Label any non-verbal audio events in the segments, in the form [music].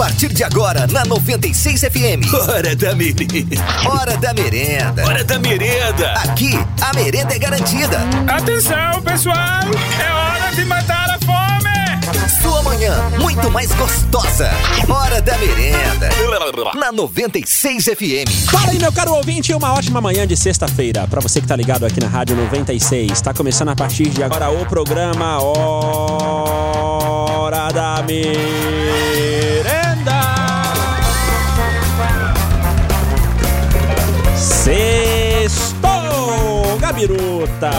partir de agora na 96 FM. [laughs] Hora da merenda. Hora da merenda. Hora da merenda. Aqui, a merenda é garantida. Atenção, pessoal! É hora de matar a fome! Sua manhã, muito mais gostosa. Hora da merenda. Na 96 FM. Fala aí, meu caro ouvinte, uma ótima manhã de sexta-feira. Pra você que tá ligado aqui na Rádio 96. Tá começando a partir de agora o programa Hora da Merenda. Sextou, Gabiruta.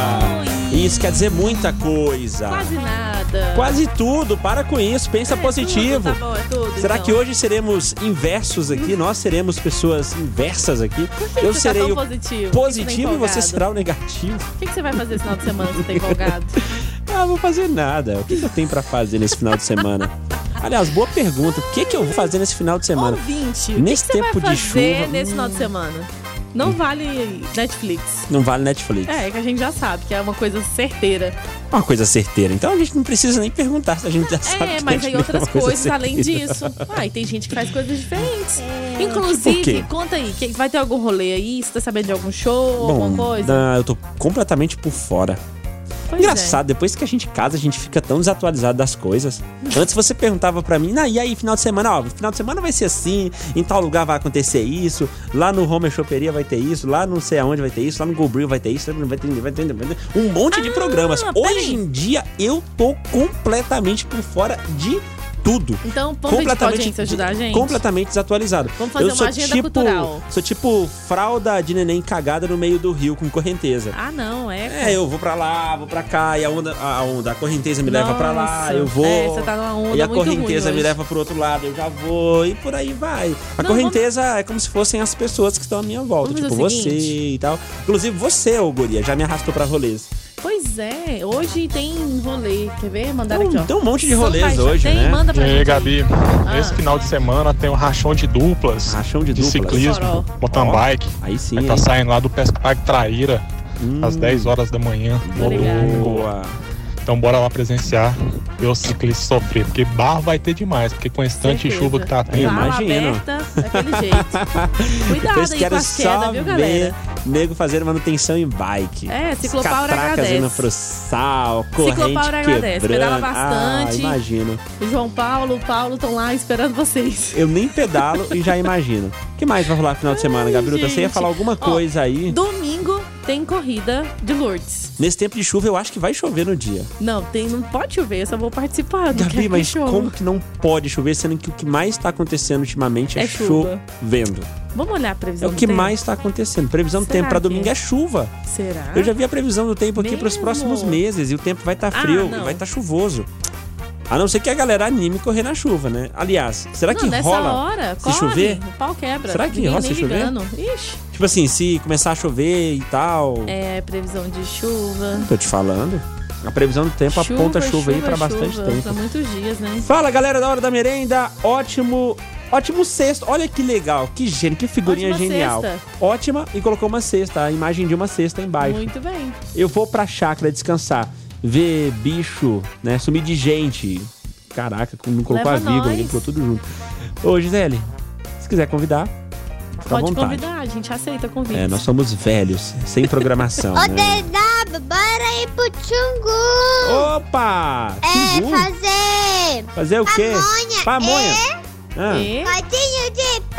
Isso quer dizer muita coisa. Quase nada. Quase tudo, para com isso, pensa É positivo. tudo, tá bom, é tudo, Será então. que hoje seremos inversos aqui? Nós seremos pessoas inversas aqui? que Eu você tá serei tão o positivo? positivo Por e que você tá será o negativo. O que, que você vai fazer esse final de semana se você tá empolgado? [laughs] Ah, vou fazer nada. O que, que eu tenho pra fazer nesse final de semana? Aliás, boa pergunta. O que, que eu vou fazer nesse final de semana? Ouvinte, Nesse que, que tempo de fazer chuva, nesse final de semana? Não vale Netflix. Não vale Netflix. É, que a gente já sabe, que é uma coisa certeira. Uma coisa certeira. Então a gente não precisa nem perguntar se a gente já sabe. É, que mas aí é outras uma coisa coisas além disso. Ah, e tem gente que faz coisas diferentes. Quê? Inclusive, conta aí, que- vai ter algum rolê aí? Você tá sabendo de algum show, alguma Bom, coisa? não, eu tô completamente por fora. Pois Engraçado, depois que a gente casa, a gente fica tão desatualizado das coisas. [laughs] Antes você perguntava pra mim, "Não, e aí, final de semana, ó, final de semana vai ser assim, em tal lugar vai acontecer isso, lá no Homer Choperia vai ter isso, lá não sei aonde vai ter isso, lá no Go Grill vai ter isso, vai ter, vai ter, vai ter um monte de programas. Ah. Hoje em dia, eu tô completamente por fora de tudo. Então, vamos ver se pode gente, ajudar a gente? Completamente desatualizado. Vamos fazer eu uma sou agenda tipo, cultural. Sou tipo fralda de neném cagada no meio do rio com correnteza. Ah, não, é. É, eu vou pra lá, vou pra cá, e a onda, a onda, a correnteza me leva pra lá, Nossa. eu vou. É, você tá numa onda e a correnteza me leva pro outro lado, eu já vou, e por aí vai. A Não, correnteza é como se fossem as pessoas que estão à minha volta, Vamos tipo você e tal. Inclusive você, ô guria, já me arrastou pra rolês. Pois é, hoje tem rolê. Quer ver? Mandaram Tem um- aqui, ó. tem um monte de rolês Paixão- hoje, tem, né? Manda E pra aí, gente. Gabi, Ah. esse final de semana tem um rachão de duplas, Rachão de de, duplas. ciclismo, Sorol. mountain bike. Aí sim. Vai tá hein? saindo lá do Pesca Parque Traíra, às 10 horas da manhã. Ligado. Boa. Então bora lá presenciar, ver os ciclistas sofrer, porque barro vai ter demais, porque com esse tanto de Certeza. chuva que tá tendo. Vala imagino. aberta, daquele jeito. [laughs] Cuidado Depois aí quero com as só quedas, viu, ver galera? nego fazendo manutenção em bike. É, Ciclopower Catracas agradece. indo pro sal, corrente Ciclopower agradece, quebrando. pedala Ah, bastante. imagino. O João Paulo, o Paulo estão lá esperando vocês. Eu nem pedalo e já imagino. O que mais vai rolar no final de semana, Gabiruta? Você ia falar alguma Ó, coisa aí? Domingo tem corrida de Lourdes. Nesse tempo de chuva, eu acho que vai chover no dia. Não, tem, não pode chover, eu só vou participar. Gabi, mas chova. como que não pode chover, sendo que o que mais tá acontecendo ultimamente é, É chovendo? Vamos olhar a É previsão o do que tempo? mais tá acontecendo. Previsão do Será tempo pra que domingo é? é chuva. Será? Eu já vi a previsão do tempo aqui pros Mesmo? próximos meses e o tempo vai estar Ah, frio, não. vai estar chuvoso. A não ser que a galera anime correr na chuva, né? Aliás, será não, que nessa rola hora, se corre, chover? o pau quebra. Será que Ninguém rola se chover? Ixi, Tipo assim, se começar a chover e tal. é previsão de chuva. Tô te falando. A previsão do tempo aponta chuva, aí pra bastante chuva, tempo. Pra muitos dias, né? Fala galera da hora da merenda, ótimo, ótimo cesto. Olha que legal, que gênio, que figurinha Ótima genial. cesta. Ótima e colocou uma cesta, a imagem de uma cesta embaixo. Muito bem. Eu vou pra chácara descansar, ver bicho, né, sumir de gente. Caraca, não colocou Leva a vírgula, colocou tudo junto. Ô Gisele, se quiser convidar, fica à Pode vontade. convidar, a gente aceita convite. É, nós somos velhos, sem programação, Ô, [laughs] né? DW, bora ir pro Tchungu. Opa! É, Timbu? fazer Fazer o quê? pamonha. Pamonha. Ah. E Rodinho de peixe.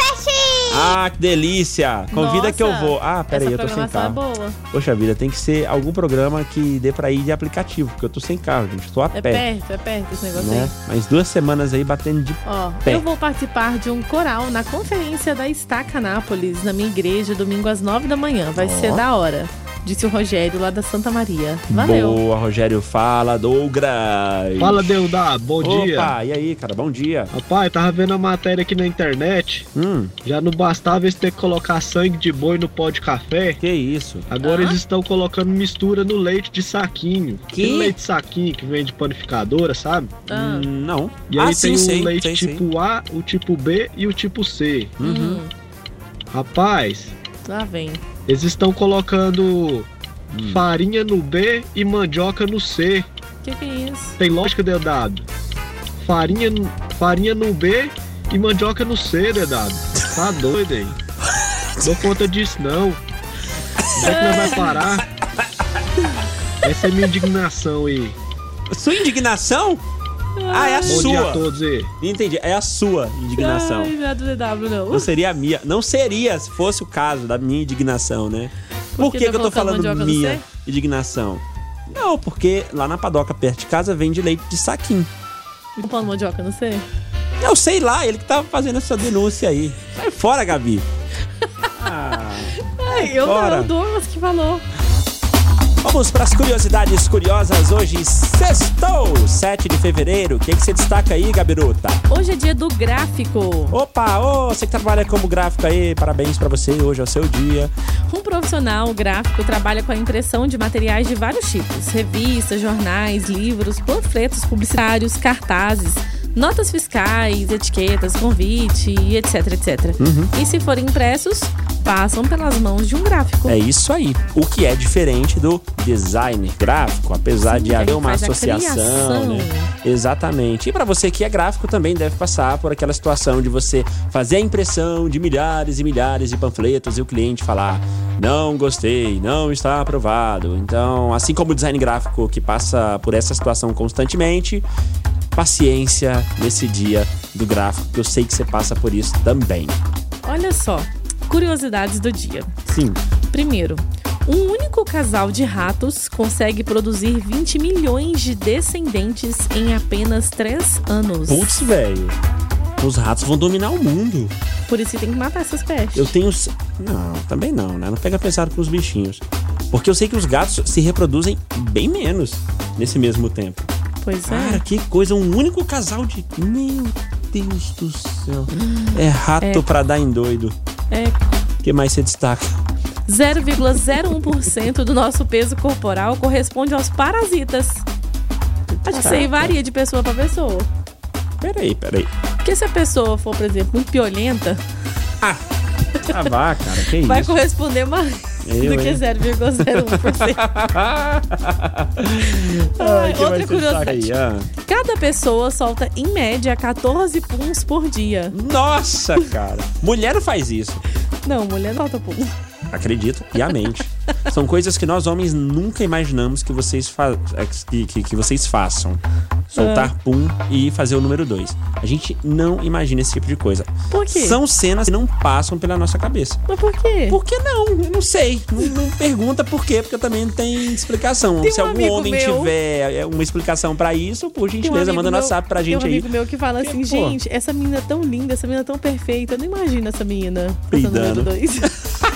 Ah, que delícia! Convida Nossa, que eu vou. Ah, peraí, eu tô sem programação carro. é boa. Poxa vida, tem que ser algum programa que dê pra ir de aplicativo, porque eu tô sem carro, gente. Tô a É pé. perto, é perto esse negócio Né? aí. Mas duas semanas aí batendo de. Ó, Pé. eu vou participar de um coral na conferência da Estaca Nápoles, na minha igreja, domingo às nove da manhã. Vai Ó. ser da hora. Disse o Rogério lá da Santa Maria. Valeu. Boa, Rogério. Fala, Douglas. Fala, Deudá, bom dia. Opa, e aí, cara? Bom dia. Rapaz, tava vendo a matéria aqui na internet. Hum, Já não bastava eles ter que colocar sangue de boi no pó de café. que isso? Agora Hã? eles estão colocando mistura no leite de saquinho. Que? Aquele leite de saquinho que vem de panificadora, sabe? Ah, Hum, não. E aí ah, tem sim, o sei, leite sei, sei. tipo A, o tipo B e o tipo C. Uhum. hum, Rapaz, lá vem. eles estão colocando Hum. farinha no B e mandioca no C. Que que é isso? Tem lógica, Deodado? Farinha, no- farinha no B E mandioca no ser, Dedado. Tá doido aí. Dou conta disso não. Onde é que nós vai parar? Essa é minha indignação aí. Sua indignação? Ah, é a Bom dia a sua. todos aí. Entendi. É a sua indignação. Ai, não é do DW, não. Não seria a minha. Não seria se fosse o caso da minha indignação, né? Por, que que, tá que eu tô falando minha C? indignação? Não, porque lá na padoca perto de casa vende leite de saquinho. Um pão de mandioca, não sei. Eu sei lá, ele que tava fazendo essa denúncia aí. Sai fora, Gabi. Ah, Ai, eu fora. não, o Douglas que falou. Vamos para as curiosidades curiosas hoje, sextou, 7 de fevereiro. O que, que você destaca aí, Gabiruta? Hoje é dia do gráfico. Opa, ô, você que trabalha como gráfico aí, parabéns pra você, hoje é o seu dia. Um profissional gráfico trabalha com a impressão de materiais de vários tipos: revistas, jornais, livros, panfletos publicitários, cartazes, notas fiscais, etiquetas, convite, etc, etc. E se forem impressos, passam pelas mãos de um gráfico. É isso aí. O que é diferente do design gráfico, apesar Sim, de haver uma associação, né? Exatamente. E para você que é gráfico também deve passar por aquela situação de você fazer a impressão de milhares e milhares de panfletos e o cliente falar: "Não gostei, não está aprovado". Então, assim como o design gráfico que passa por essa situação constantemente, paciência nesse dia do gráfico, que eu sei que você passa por isso também. Olha só, curiosidades do dia. Sim. Primeiro, um único casal de ratos consegue produzir 20 milhões de descendentes em apenas 3 anos. Putz, velho. Os ratos vão dominar o mundo. Por isso que tem que matar essas pestes. Eu tenho. Não, também não, né? Não pega pesado com os bichinhos. Porque eu sei que os gatos se reproduzem bem menos nesse mesmo tempo. Pois Cara, é. que coisa, um único casal de. Meu Deus do céu. É rato É. pra dar em doido. É O que mais você destaca? 0,01% do nosso peso corporal corresponde aos parasitas. Acho que isso aí varia de pessoa pra pessoa. Peraí, peraí. Porque se a pessoa for, por exemplo, muito piolenta, Ah, vá, cara, que vai isso? corresponder mais Eu, do que hein? 0,01%. [laughs] Ai, que outra curiosidade. Ah. Cada pessoa solta, em média, 14 puns por dia. Nossa, cara. Mulher não faz isso. Não, mulher não solta pum. Acredito, piamente. São coisas que nós homens nunca imaginamos que vocês, fa é, que, que, que vocês façam. Soltar pum e fazer o número dois. A gente não imagina esse tipo de coisa. Por quê? São cenas que não passam pela nossa cabeça. Mas por quê? Por que não? Eu não sei. Não, não pergunta por quê, porque também não tem explicação. Tem Se um algum amigo homem meu- tiver é, uma explicação pra isso, por um gentileza, amigo manda meu- WhatsApp pra Tem um gente aí. amigo meu que fala assim, gente, essa menina é tão linda, essa menina é tão perfeita. Eu não imagino essa menina Peidando. número dois. [laughs]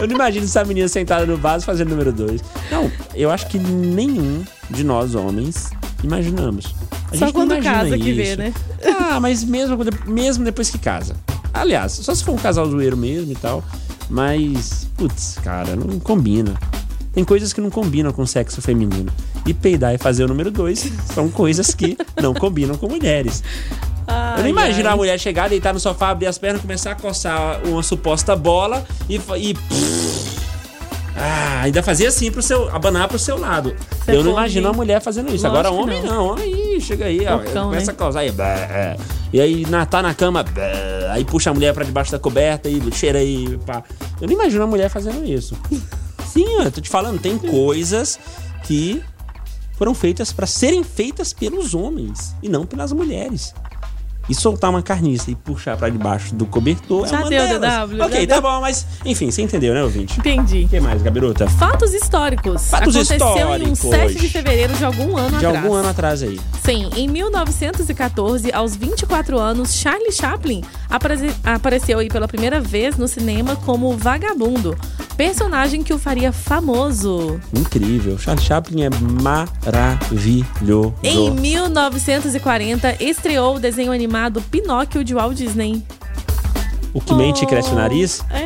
Eu não imagino essa menina sentada no vaso fazendo número dois. Não, eu acho que nenhum de nós homens imaginamos. A Só gente não quando imagina casa que vê, isso. né? Ah, mas mesmo, mesmo depois que casa. Aliás, só se for um casal zoeiro mesmo e tal. Mas, putz, cara, não combina. Tem coisas que não combinam com sexo feminino. E peidar e fazer o número dois são coisas que não combinam com mulheres. Eu não imagino a mulher chegar, deitar no sofá, abrir as pernas, começar a coçar uma suposta bola e. e ah, ainda fazer assim pro seu. abanar pro seu lado. Você eu não imagino a mulher fazendo isso. Lógico Agora, homem não. não. Homem aí, chega aí, ó, Porcão, começa né? a causar aí. bé, E aí na, tá na cama, bé, aí puxa a mulher pra debaixo da coberta e cheira aí. Pá. Eu não imagino a mulher fazendo isso. Sim, eu tô te falando, tem coisas que foram feitas pra serem feitas pelos homens e não pelas mulheres. E soltar uma carniça e puxar pra debaixo do cobertor Já é uma deu, delas. DW, Ok, tá bom, mas enfim, você entendeu, né, ouvinte? Entendi. O que mais, Gabiruta? Fatos históricos. Fatos Aconteceu em um históricos. 7 de fevereiro de algum ano De atrás. algum ano atrás aí. Sim, em 1914, aos 24 anos, Charlie Chaplin apare- apareceu aí pela primeira vez no cinema como Vagabundo, personagem que o faria famoso. Incrível. Charlie Chaplin é maravilhoso. Em 1940, estreou o desenho animado Pinóquio de Walt Disney. O que mente e cresce o nariz? É.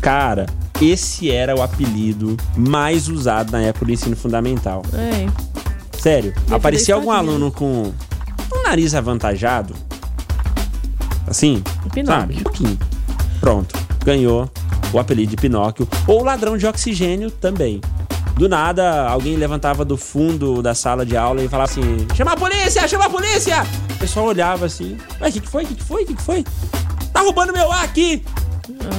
Cara, esse era o apelido mais usado na época do ensino fundamental. É. Sério, da aparecia algum aluno com um nariz avantajado, assim, Pinóquio. sabe? Um pouquinho. Pronto, ganhou o apelido de Pinóquio. Ou ladrão de oxigênio também. Do nada, alguém levantava do fundo da sala de aula e falava assim: chama a polícia, chama a polícia! O pessoal olhava assim: ué, o que, que foi? O que, que foi? O que, que foi? Tá roubando meu ar aqui!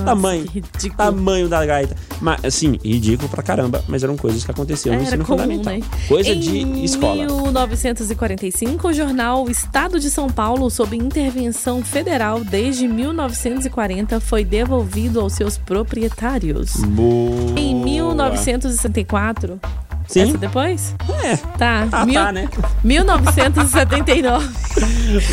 Tamanho. que ridículo. Tamanho da gaita. Mas, assim, ridículo pra caramba, mas eram coisas que aconteciam no ensino comum, fundamental. né? Coisa em de escola. 1945, o jornal Estado de São Paulo, sob intervenção federal desde 1940, foi devolvido aos seus proprietários. Boa. Em 1964. Sim. Essa depois? É. Tá. Ah, mil- tá, né? [laughs] 1979.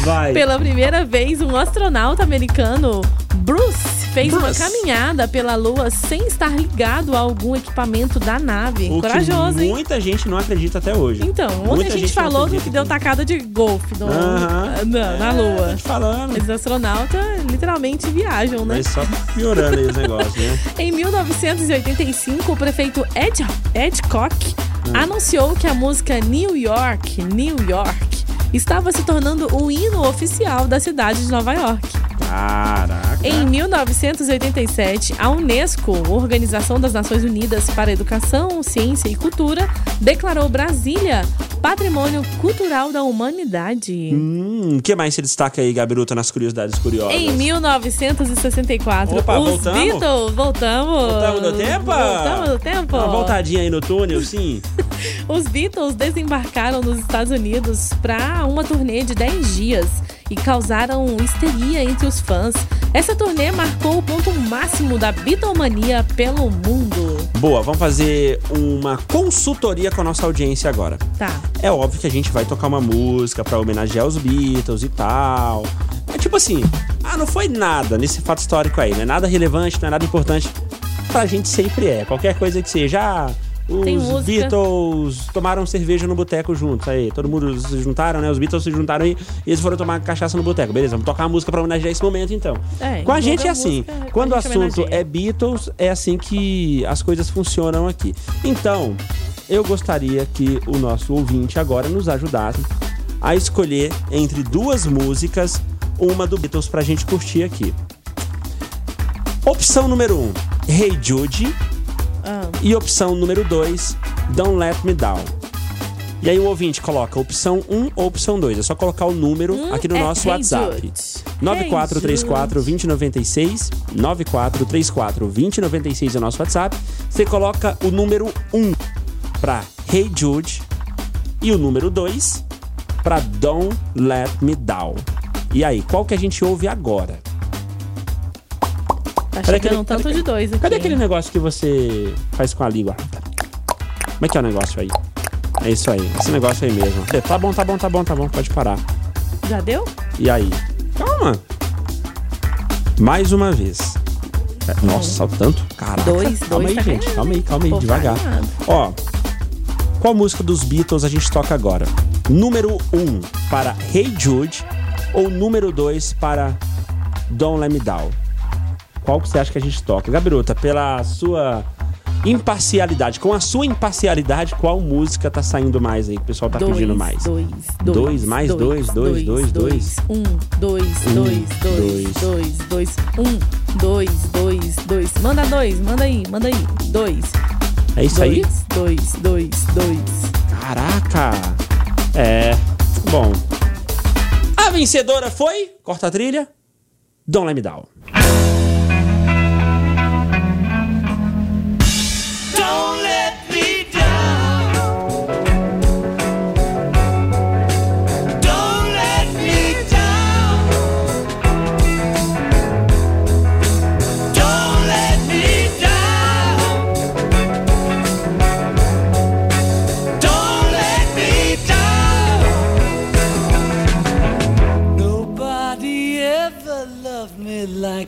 Vai. Pela primeira vez, um astronauta americano, Bruce, fez uma Bruce. caminhada pela Lua sem estar ligado a algum equipamento da nave. O Corajoso, hein? muita gente não acredita até hoje. Então, ontem Muita a gente, gente falou acredita que deu tacada de golfe no- Aham. na, na É, Lua. te falando. Os astronautas literalmente viajam, né? Mas só piorando aí os negócios, né? [laughs] Em 1985, o prefeito Ed, Ed Koch Hum. anunciou que a música New York, New York, estava se tornando o hino oficial da cidade de Nova York. Caraca. Em 1987, a Unesco, Organização das Nações Unidas para Educação, Ciência e Cultura, declarou Brasília Patrimônio Cultural da Humanidade. Hum, o que mais se destaca aí, Gabiruta, nas curiosidades curiosas? Em 1964, Opa, os voltamos? Beatles, voltamos. Voltamos no tempo? Voltamos no tempo. Uma voltadinha aí no túnel, sim. [laughs] Os Beatles desembarcaram nos Estados Unidos para uma turnê de 10 dias e causaram histeria entre os fãs. Essa turnê marcou o ponto máximo da Beatlemania pelo mundo. Boa, vamos fazer uma consultoria com a nossa audiência agora. Tá. É óbvio que a gente vai tocar uma música pra homenagear os Beatles e tal. É tipo assim, ah, não foi nada nesse fato histórico aí, não é nada relevante, não é nada importante. Pra gente sempre é. Qualquer coisa que seja, ah, os. Beatles tomaram cerveja no boteco juntos. Aí, todo mundo se juntaram, né? Os Beatles se juntaram e, e eles foram tomar cachaça no boteco. Beleza, vamos tocar uma música pra homenagear esse momento então. É, Com a gente é a assim. música, Quando o a assunto homenageia. é Beatles, é assim que as coisas funcionam aqui. Então, eu gostaria que o nosso ouvinte agora nos ajudasse a escolher entre duas músicas uma do Beatles pra gente curtir aqui. Opção número 1, um, Hey Jude. Ah. E opção número 2, Don't Let Me Down. E aí o ouvinte coloca opção 1 um ou opção 2. É só colocar o número Um aqui no é nosso Hey WhatsApp. Jude. 9434 2096 9434 2096 é o nosso WhatsApp. Você coloca o número 1 para Hey Jude e o número 2 para Don't Let Me Down. E aí, qual que a gente ouve agora? Tá Cadê chegando aquele- um tanto cadê- de dois aqui. Cadê aquele negócio que você faz com a língua? Como é que é o negócio aí? É isso aí, esse negócio aí mesmo. É, Tá bom, tá bom, tá bom, tá bom, pode parar. Já deu? E aí? Calma. Mais uma vez. É, Nossa, o tanto? Caraca. Dois, calma dois aí, tá gente. ganhando, Calma aí, calma aí, devagar. ganhando. Ó, qual música dos Beatles a gente toca agora? Número 1 um para Hey Jude ou número 2 para Don't Let Me Down? Qual que você acha que a gente toca? Gabiruta, pela sua imparcialidade, com a sua imparcialidade, qual música tá saindo mais aí que o pessoal tá dois, pedindo mais? Dois, Dois, dois, mais dois, dois, dois, dois. Um, dois, Um, dois, dois, dois. dois, dois, um, dois, dois, dois. Manda dois, manda aí, manda aí. Dois. É isso dois, aí? Dois, dois, dois. Caraca! É. Bom. A vencedora foi. Corta a trilha. Don't Let Me Down.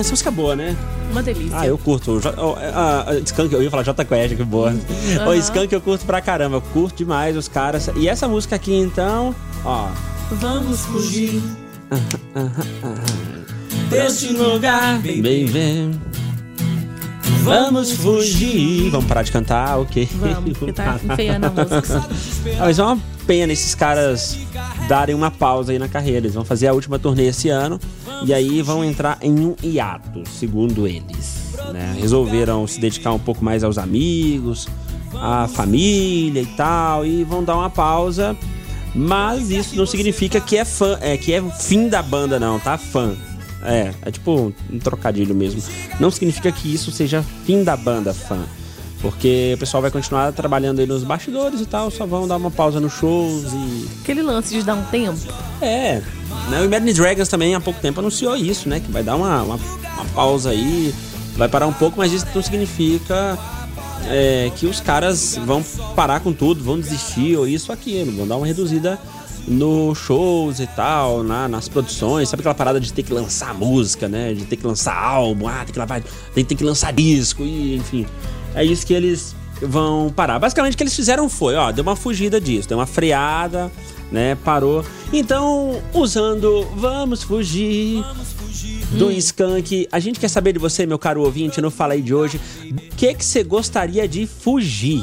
Essa música é boa, né? Uma delícia. Ah, eu curto. Oh, A, a Skunk, eu ia falar J Quest, que boa. O Aham. Skunk eu curto pra caramba. Eu curto demais os caras. E essa música aqui, então, ó. Vamos fugir [laughs] Desse lugar, baby. Vamos fugir. Vamos parar de cantar, ok. Vamos, porque tá enfeiando a música. [laughs] Ah, Mas é uma pena esses caras darem uma pausa aí na carreira. Eles vão fazer a última turnê esse ano e aí vão entrar em um hiato, segundo eles. né? Resolveram se dedicar um pouco mais aos amigos, à família e tal, e vão dar uma pausa. Mas isso não significa que é fã, é que é fim da banda, não, tá? Fã. É, é tipo um trocadilho mesmo. Não significa que isso seja fim da banda, fã. Porque o pessoal vai continuar trabalhando aí nos bastidores e tal, só vão dar uma pausa nos shows e. Aquele lance de dar um tempo. É. Né? O Imagine Dragons também há pouco tempo anunciou isso, né? Que vai dar uma, uma, uma pausa aí, vai parar um pouco, mas isso não significa é, que os caras vão parar com tudo, vão desistir ou isso ou aquilo, vão dar uma reduzida nos shows e tal, na- nas produções, sabe aquela parada de ter que lançar música, né? De ter que lançar álbum, ah, tem que, lavar, tem, tem que lançar disco, e enfim. É isso que eles vão parar. Basicamente o que eles fizeram foi, ó, deu uma fugida disso, deu uma freada, né? Parou. Então, usando Vamos Fugir do Skank, a gente quer saber de você, meu caro ouvinte, no Fala aí de hoje, do que que você gostaria de fugir?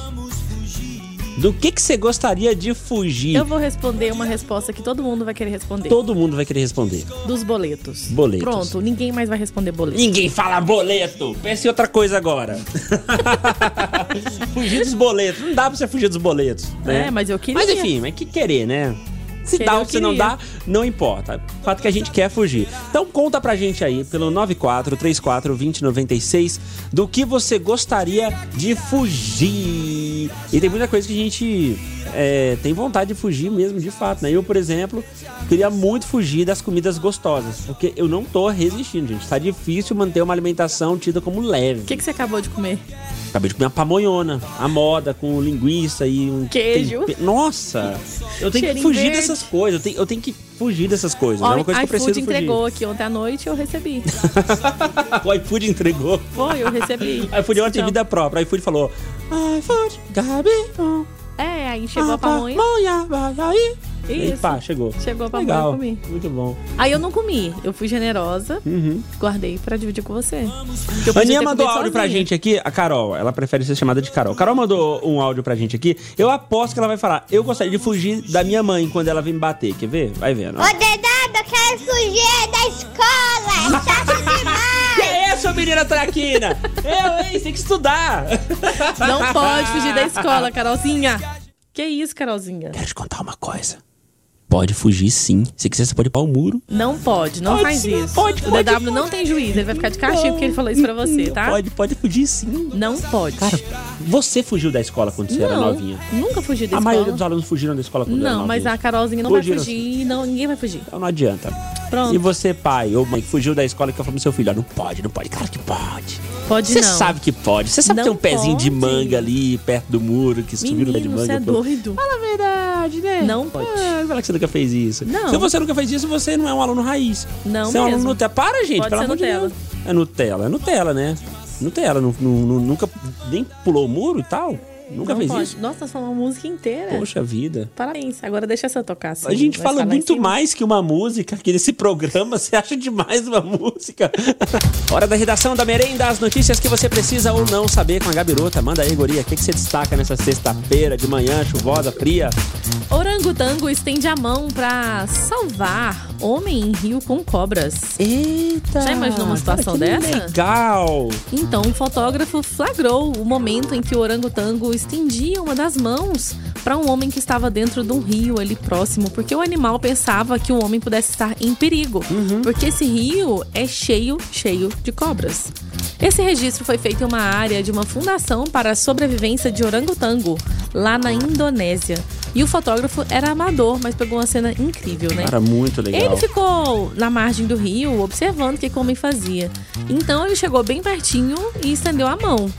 Do que que você gostaria de fugir? Eu vou responder uma resposta que todo mundo vai querer responder. Todo mundo vai querer responder. Dos boletos. Boletos. Pronto, ninguém mais vai responder boleto. Ninguém fala boleto. Pense em outra coisa agora. [laughs] fugir dos boletos. Não dá pra você fugir dos boletos. Né? É, mas eu queria. Mas enfim, mas que querer, né? Se dá ou se não dá, não importa. O fato é que a gente quer fugir. Então conta pra gente aí, pelo 94342096, do que você gostaria de fugir. E tem muita coisa que a gente é, tem vontade de fugir mesmo, de fato, né? Eu, por exemplo, queria muito fugir das comidas gostosas, porque eu não tô resistindo, gente. Tá difícil manter uma alimentação tida como leve. O que, que você acabou de comer? Acabei de comer uma pamonhona, a moda, com linguiça e um Queijo. tempe- Nossa! Eu tenho que Cheirinho fugir verde. dessas coisas. Eu tenho, eu tenho que fugir dessas coisas. é Ó, uma coisa que eu preciso iFood fugir. entregou aqui ontem à noite eu recebi. [laughs] o iFood entregou. Foi, eu recebi. O iFood é uma Então, vida própria. O iFood falou: iFood, Gabi, oh, É, aí chegou a pamonha. pamonha. E aí, Isso. pá, chegou. Chegou a pamonha, Legal. eu comi. Muito bom. Aí eu não comi. Eu fui generosa, Uhum. guardei pra dividir com você. Aninha mandou áudio pra gente aqui, a Carol, ela prefere ser chamada de Carol. Carol mandou um áudio pra gente aqui. Eu aposto que ela vai falar: Eu gostaria de fugir da minha mãe quando ela vem me bater. Quer ver? Vai vendo. ó. Ô, Dedado, eu quero fugir da escola. Chato demais. Que é isso, seu menino traquina? Eu, hein? Tem que estudar. Não pode fugir da escola, [laughs] Carolzinha. Que isso, Carolzinha? Quero te contar uma coisa. Pode fugir sim. Se quiser, você pode ir para o muro. Não pode, não Pode faz sim, isso. pode, o pode, DW não tem juiz, ele vai ficar de castigo porque ele falou isso pra você, tá? Pode, pode fugir sim. Não pode. Cara, você fugiu da escola quando você era não, novinha? nunca fugi da A escola. maioria dos alunos fugiram da escola quando eram Não, mas a Carolzinha não Fugiram vai fugir, não, ninguém vai fugir. Então não adianta. Pronto. E você, pai ou mãe, que fugiu da escola e que falou pro seu filho, ó, não pode, não pode. Claro que pode. Pode Você não. sabe que pode. Você sabe que tem um pezinho de pode. manga ali, perto do muro, que subiu no pé de manga. você é pô. doido. Fala a verdade, né? Não pode. Ah, fala que você nunca fez isso. Não. Se você nunca fez isso, você não é um aluno raiz. Não Você é um aluno. Nutella. Para, gente, Pode pelo amor de Nutella. Deus. É Nutella, é Nutella, né? Nutella, nu- nu- nu- nunca nem pulou o muro e tal? Nunca não fez pode. isso? Nossa, falamos uma música inteira. Poxa vida. Parabéns. Agora deixa essa tocar assim. A gente Vai fala muito mais que uma música aqui nesse programa. Você [laughs] acha demais uma música? [laughs] Hora da redação da merenda, as notícias que você precisa ou não saber com a Gabirota. Manda aí, Goria. O que, que você destaca nessa sexta-feira de manhã, chuvosa, fria? Orangotango estende a mão pra salvar homem em rio com cobras. Eita! Já imaginou uma situação cara, que dessa? Legal! Então, um fotógrafo flagrou o momento em que o orangotango estendia uma das mãos para um homem que estava dentro de um rio ali próximo, porque o animal pensava que o homem pudesse estar em perigo, porque esse rio é cheio, cheio de cobras. Esse registro foi feito em uma área de uma fundação para a sobrevivência de orangotango, lá na Indonésia. E o fotógrafo era amador, mas pegou uma cena incrível, né? Cara, muito legal. Ele ficou na margem do rio observando o que que o homem fazia. Então ele chegou bem pertinho e estendeu a mão.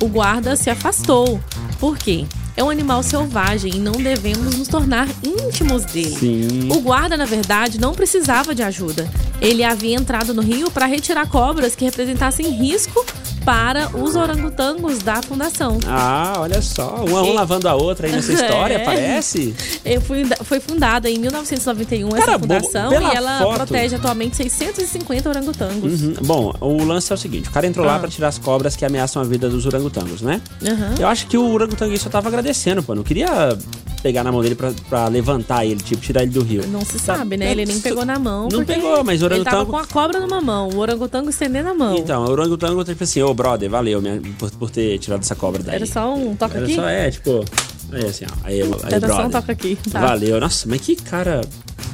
O guarda se afastou. Por quê? É um animal selvagem e não devemos nos tornar íntimos dele. Sim. O guarda, na verdade, não precisava de ajuda. Ele havia entrado no rio para retirar cobras que representassem risco para os orangotangos da fundação. Ah, olha só. Uma, um E- lavando a outra aí nessa [laughs] história, É. parece. Eu fui- Foi fundada em 1991 Cara, essa fundação e ela foto- protege atualmente 650 orangotangos. Uhum. Bom, o lance é o seguinte: o cara entrou lá Ah. pra tirar as cobras que ameaçam a vida dos orangotangos, né? Aham. Eu acho que o orangotango só tava agradecendo, pô. Não queria pegar na mão dele pra, pra levantar ele, tipo, tirar ele do rio. Não se sabe, né? Ele nem pegou na mão. Não pegou, mas o Ele tava orangotango. com a cobra numa mão, o orangotango estendendo a mão. Então, o orangotango tipo assim, ô brother, valeu minha- por, por ter tirado essa cobra daí. Era só um Era aqui? só, é, tipo. Aí assim, ó. Aí, aí Era só um brother. toca aqui. Tá. Valeu. Nossa, mas que cara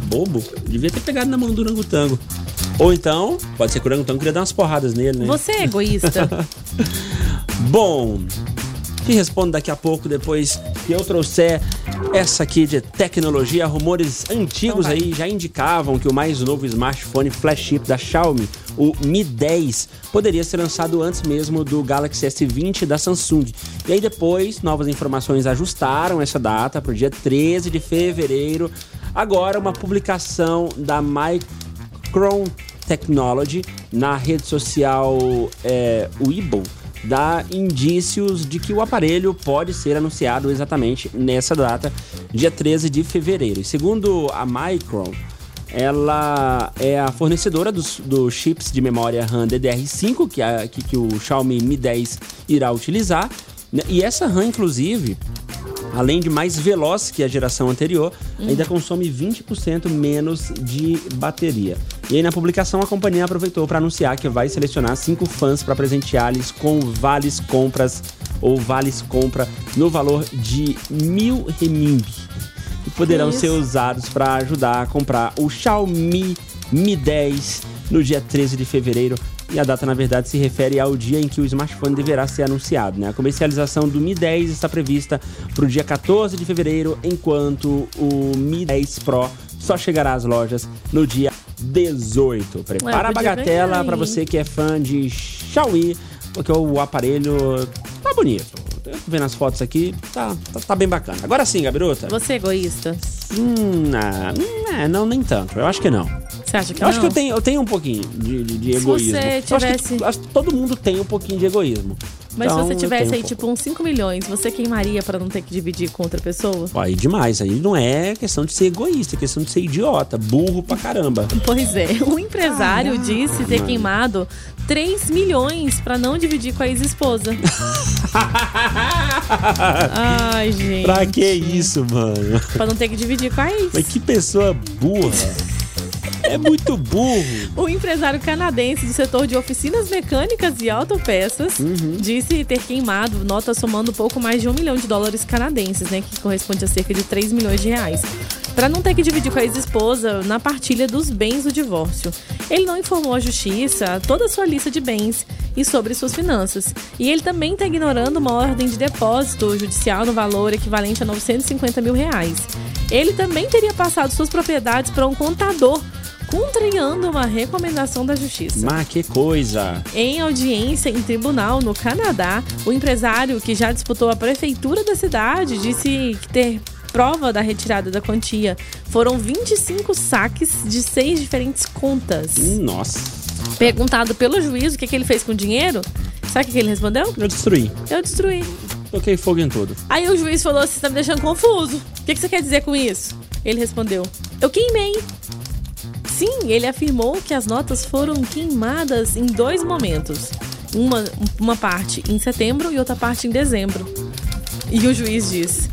bobo. Devia ter pegado na mão do orangotango. Ou então, pode ser que o orangotango queria dar umas porradas nele, né? Você é egoísta. [laughs] Bom, te respondo daqui a pouco, depois que eu trouxer essa aqui de tecnologia. Rumores antigos Então aí já indicavam que o mais novo smartphone flagship da Xiaomi, o Mi 10, poderia ser lançado antes mesmo do Galaxy S20 da Samsung. E aí depois, novas informações ajustaram essa data para o dia 13 de fevereiro. Agora, uma publicação da Micron Technology na rede social é, Weibo dá indícios de que o aparelho pode ser anunciado exatamente nessa data, dia 13 de fevereiro. E segundo a Micron, ela é a fornecedora dos, dos chips de memória RAM DDR5 que, a- que, que o Xiaomi Mi 10 irá utilizar. né? E essa RAM, inclusive, além de mais veloz que a geração anterior, ainda consome 20% menos de bateria. E aí na publicação a companhia aproveitou para anunciar que vai selecionar cinco fãs para presentear-lhes com vales compras ou vales compra no valor de mil renminbi. E poderão Isso. ser usados para ajudar a comprar o Xiaomi Mi 10 no dia 13 de fevereiro. E a data, na verdade, se refere ao dia em que o smartphone deverá ser anunciado. Né? A comercialização do Mi 10 está prevista para o dia 14 de fevereiro, enquanto o Mi 10 Pro só chegará às lojas no dia 18. Prepara a podia bagatela para você que é fã de Xiaomi, porque o aparelho tá bonito. Eu tô vendo as fotos aqui, tá, tá, tá bem bacana. Agora sim, Gabirota. Você é egoísta? Hum, ah, hum, é, não, nem tanto. Eu acho que não. Você acha que eu não? acho que eu tenho, eu tenho um pouquinho de, de- de Se egoísmo. você Eu acho que, tivesse- tipo, acho que todo mundo tem um pouquinho de egoísmo. Mas Então, se você eu tivesse tenho aí, um pouco. tipo, uns 5 milhões, você queimaria pra não ter que dividir com outra pessoa? Pô, Aí demais, aí não é questão de ser egoísta, é questão de ser idiota, burro pra caramba. Pois é, [laughs] um empresário disse ter queimado 3 milhões pra não dividir com a ex-esposa. [laughs] Ai, gente. pra que isso, mano? Pra não ter que dividir com a ex. Mas que pessoa burra. É muito burro. [laughs] O empresário canadense do setor de oficinas mecânicas e autopeças Uhum. disse ter queimado notas somando pouco mais de um milhão de dólares canadenses, né? Que corresponde a cerca de 3 milhões de reais. Para não ter que dividir com a ex-esposa na partilha dos bens do divórcio. Ele não informou à justiça toda a sua lista de bens e sobre suas finanças. E ele também está ignorando uma ordem de depósito judicial no valor equivalente a 950 mil reais. Ele também teria passado suas propriedades para um contador, contrariando uma recomendação da justiça. Mas que coisa. Em audiência em tribunal no Canadá, o empresário que já disputou a prefeitura da cidade disse que ter prova da retirada da quantia. Foram 25 saques de seis diferentes contas. Nossa. Perguntado pelo juiz o que, que ele fez com o dinheiro, sabe o que ele respondeu? Eu destruí. Eu destruí. Toquei fogo em tudo. Aí o juiz falou: Você tá me deixando confuso. O que, que você quer dizer com isso? Ele respondeu: Eu queimei. Sim, ele afirmou que as notas foram queimadas em dois momentos. Uma, uma parte em setembro e outra parte em dezembro. E o juiz diz: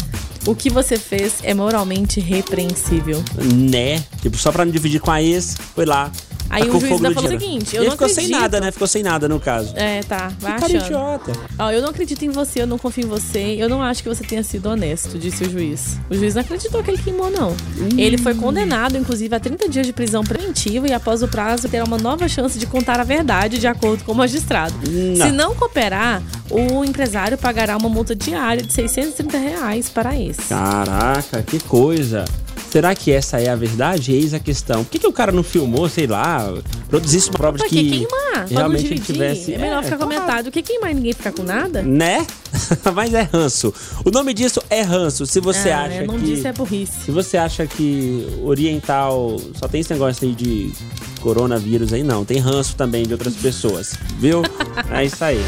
O que você fez é moralmente repreensível. Né? Tipo, só pra não dividir com a ex, foi lá. Aí tacou o juiz ainda falou o seguinte: Eu Ele não ficou acredito. sem nada, né? Ficou sem nada no caso. É, tá. Vai Cara achando. idiota. Ó, eu não acredito em você, eu não confio em você, eu não acho que você tenha sido honesto, disse o juiz. O juiz não acreditou que ele queimou, não. Ele foi condenado, inclusive, a 30 dias de prisão preventiva e após o prazo terá uma nova chance de contar a verdade, de acordo com o magistrado. Não. Se não cooperar, o empresário pagará uma multa diária de 630 reais para esse. Caraca, que coisa. Será que essa é a verdade? Eis a questão. Por que, que o cara não filmou, sei lá, produzisse uma prova de Pra que que queimar? Realmente ele tivesse... É melhor ficar com a claro. metade do que queimar e ninguém ficar com nada? Né? [laughs] Mas é ranço. O nome disso é ranço. Se você Ah, acha eu não que... disse é burrice. Se você acha que oriental só tem esse negócio aí de coronavírus aí, não. Tem ranço também de outras pessoas, viu? [laughs] É isso aí.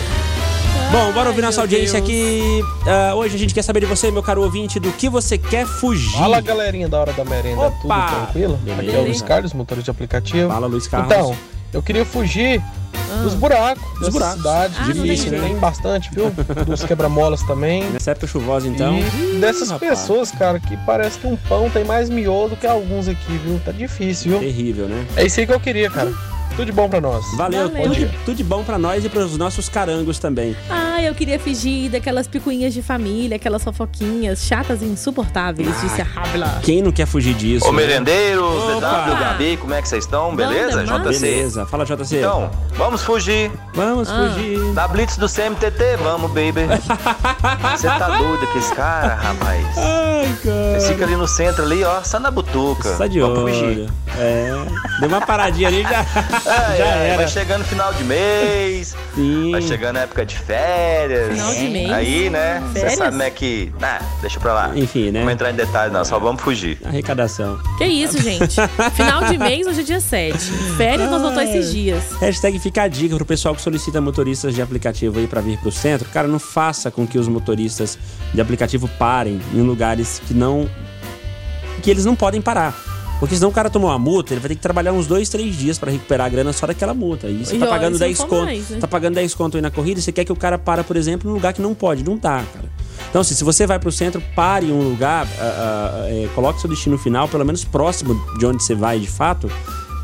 Bom, bora ouvir nossa audiência aqui. Ah, hoje a gente quer saber de você, meu caro ouvinte, do que você quer fugir. Fala galerinha da hora da merenda, Opa! tudo tranquilo? Aqui é o Beleza. Luiz Carlos, motorista de aplicativo. Fala, Luiz Carlos. Então, eu queria fugir dos buracos Dos da buracos. cidade. Ah, Difícil, tem, né? tem bastante, viu? Dos quebra-molas também. Nessa época chuvosa, então. E dessas pessoas, cara, que parece que um pão tem mais miolo do que alguns aqui, viu? Tá difícil, viu? Terrível, né? É isso aí que eu queria, cara. Tudo de bom pra nós. Valeu, Valeu. Tudo, de, tudo de bom pra nós e pros nossos carangos também. Ah, eu queria fugir daquelas picuinhas de família, aquelas fofoquinhas chatas e insuportáveis, disse a Rabla. Quem não quer fugir disso? Ô né? merendeiros, Opa! DW, Gabi, como é que vocês estão? Beleza. JC? Beleza, fala JC. Então, vamos fugir Vamos Ah. fugir. da Blitz do CMTT, vamos, baby. Você tá [laughs] doido com esse cara, rapaz? Ai, cara. Você fica ali no centro ali, ó, só na butuca. Tá de vamos olho. fugir. É. Deu uma paradinha ali já. É, [laughs] já é, era. Vai chegando final de mês, Sim. vai chegando a época de férias. Final de mês? Aí, né, você sabe como é que... Ah, deixa pra lá. Enfim, né? Não vamos entrar em detalhes não, só vamos fugir. Arrecadação. Que isso, gente? [laughs] Final de mês, hoje é dia 7. Férias nós voltou esses dias. Hashtag fica a dica pro pessoal que solicita motoristas de aplicativo aí pra vir pro centro. Cara, não faça com que os motoristas de aplicativo parem em lugares que não. que eles não podem parar. Porque senão o cara tomou uma multa, ele vai ter que trabalhar uns dois, três dias pra recuperar a grana só daquela multa. E você E tá pagando e se não 10 for conto. mais, né? Tá pagando 10 conto aí na corrida, você quer que o cara para, por exemplo, num lugar que não pode. Não dá, cara. Então, assim, se você vai pro centro, pare em um lugar, ah, ah, é, coloque seu destino final, pelo menos próximo de onde você vai de fato,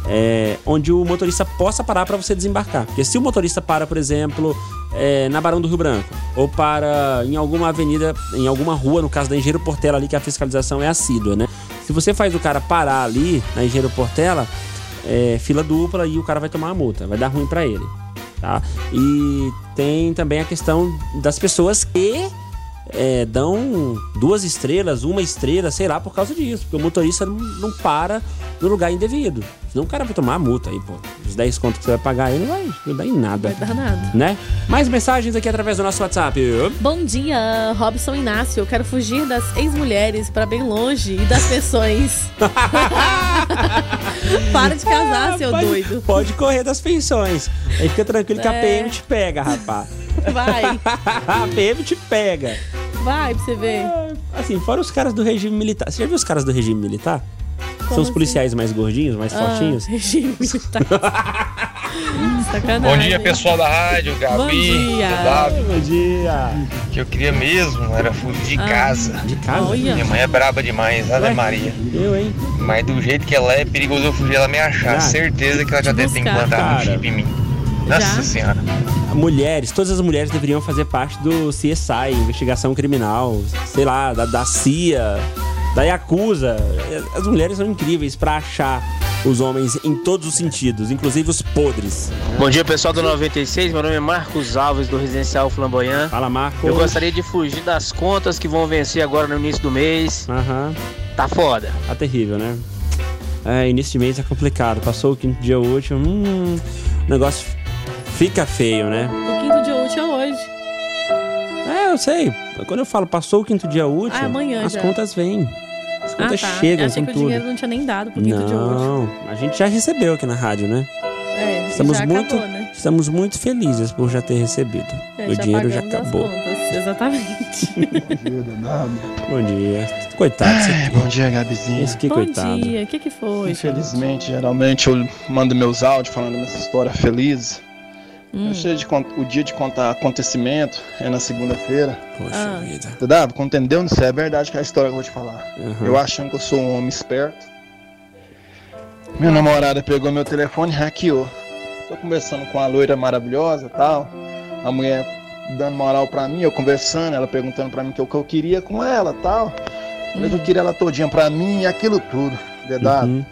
é, onde o motorista possa parar para você desembarcar. Porque se o motorista para, por exemplo, é, na Barão do Rio Branco, ou para em alguma avenida, em alguma rua, no caso da Engenheiro Portela ali, que a fiscalização é assídua, né? Se você faz o cara parar ali, na Engenheiro Portela, é, fila dupla e o cara vai tomar uma multa, vai dar ruim para ele, tá? E tem também a questão das pessoas que é, dão duas estrelas, uma estrela, sei lá, por causa disso. Porque o motorista não, não para no lugar indevido. Senão o cara vai tomar a multa aí, pô. Os 10 contos que você vai pagar aí não vai, não dá em nada. Vai dar nada. Né? Mais mensagens aqui através do nosso WhatsApp. Bom dia, Robson Inácio. Eu quero fugir das ex-mulheres para bem longe e das pensões. [laughs] Para de casar, seu pode, doido. Pode correr das pensões. Aí fica tranquilo que a É. PM te pega, rapaz. Vai, [laughs] a PM te pega. Vai pra você ver. Assim, fora os caras do regime militar. Você já viu os caras do regime militar? São os assim? policiais mais gordinhos, mais Ah, fortinhos. regime [laughs] militar. Sacanagem. Bom dia, pessoal da rádio, Gabi, Bom dia. DW. Bom dia. O que eu queria mesmo era fugir de Ah, casa. De casa? Olha. Minha mãe é braba demais, Ué? Maria. Eu, hein? Mas do jeito que ela é, é perigoso eu fugir ela me achar. Ah, Certeza que ela já deve ter implantado um chip em mim. Nossa Já? senhora. Mulheres, todas as mulheres deveriam fazer parte do CSI, investigação criminal, sei lá, da, da CIA, da Yakuza. As mulheres são incríveis pra achar os homens em todos os sentidos, inclusive os podres. Bom dia, pessoal do 96. Meu nome é Marcos Alves, do Residencial Flamboyant. Fala, Marco. Eu gostaria de fugir das contas que vão vencer agora no início do mês. Aham. Tá foda. Tá terrível, né? É, início de mês é complicado. Passou o quinto dia útil, hum, o negócio fica feio, né? O quinto dia útil é hoje. É, eu sei. Quando eu falo passou o quinto dia útil, Ah, amanhã as já. contas vêm. As Ah, contas tá. chegam Eu achei com que o tudo. dinheiro não tinha nem dado pro quinto dia útil. Não, a gente já recebeu aqui na rádio, né? É, Estamos já muito, acabou, né? estamos muito felizes por já ter recebido. É, o dinheiro já pagamos as acabou. contas, Exatamente. [laughs] Bom dia. Coitado. Esse, Ai, bom dia, Gabizinha. esse que Bom coitado. dia, o que que foi? Infelizmente, geralmente eu mando meus áudios falando essa história feliz. Hum. De cont- o dia de contar acontecimento é na segunda-feira. Poxa Ah. vida. Dá? Entendeu? Não sei, é verdade que é a história que eu vou te falar. Uhum. Eu achando que eu sou um homem esperto. Minha namorada pegou meu telefone e hackeou. Tô conversando com a loira maravilhosa e tal. A mulher dando moral pra mim, eu conversando, ela perguntando pra mim o que eu- o que eu queria com ela e tal. Mas eu queria ela todinha pra mim e aquilo tudo. Dedado. Uhum.